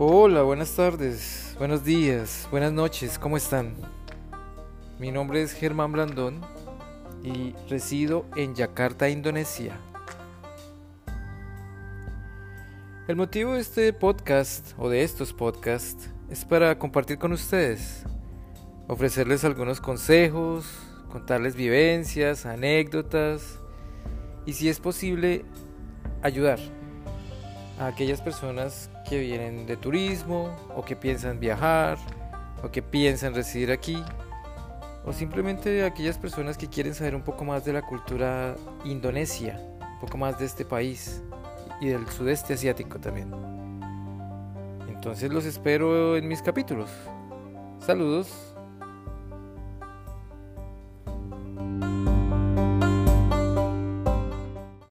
Hola, buenas tardes, buenos días, buenas noches, ¿cómo están? Mi nombre es Germán Blandón y resido en Yakarta, Indonesia. El motivo de este podcast o de estos podcasts es para compartir con ustedes, ofrecerles algunos consejos, contarles vivencias, anécdotas y si es posible ayudar a aquellas personas que vienen de turismo o que piensan viajar o que piensan residir aquí o simplemente a aquellas personas que quieren saber un poco más de la cultura indonesia, un poco más de este país y del sudeste asiático también. Entonces los espero en mis capítulos. Saludos.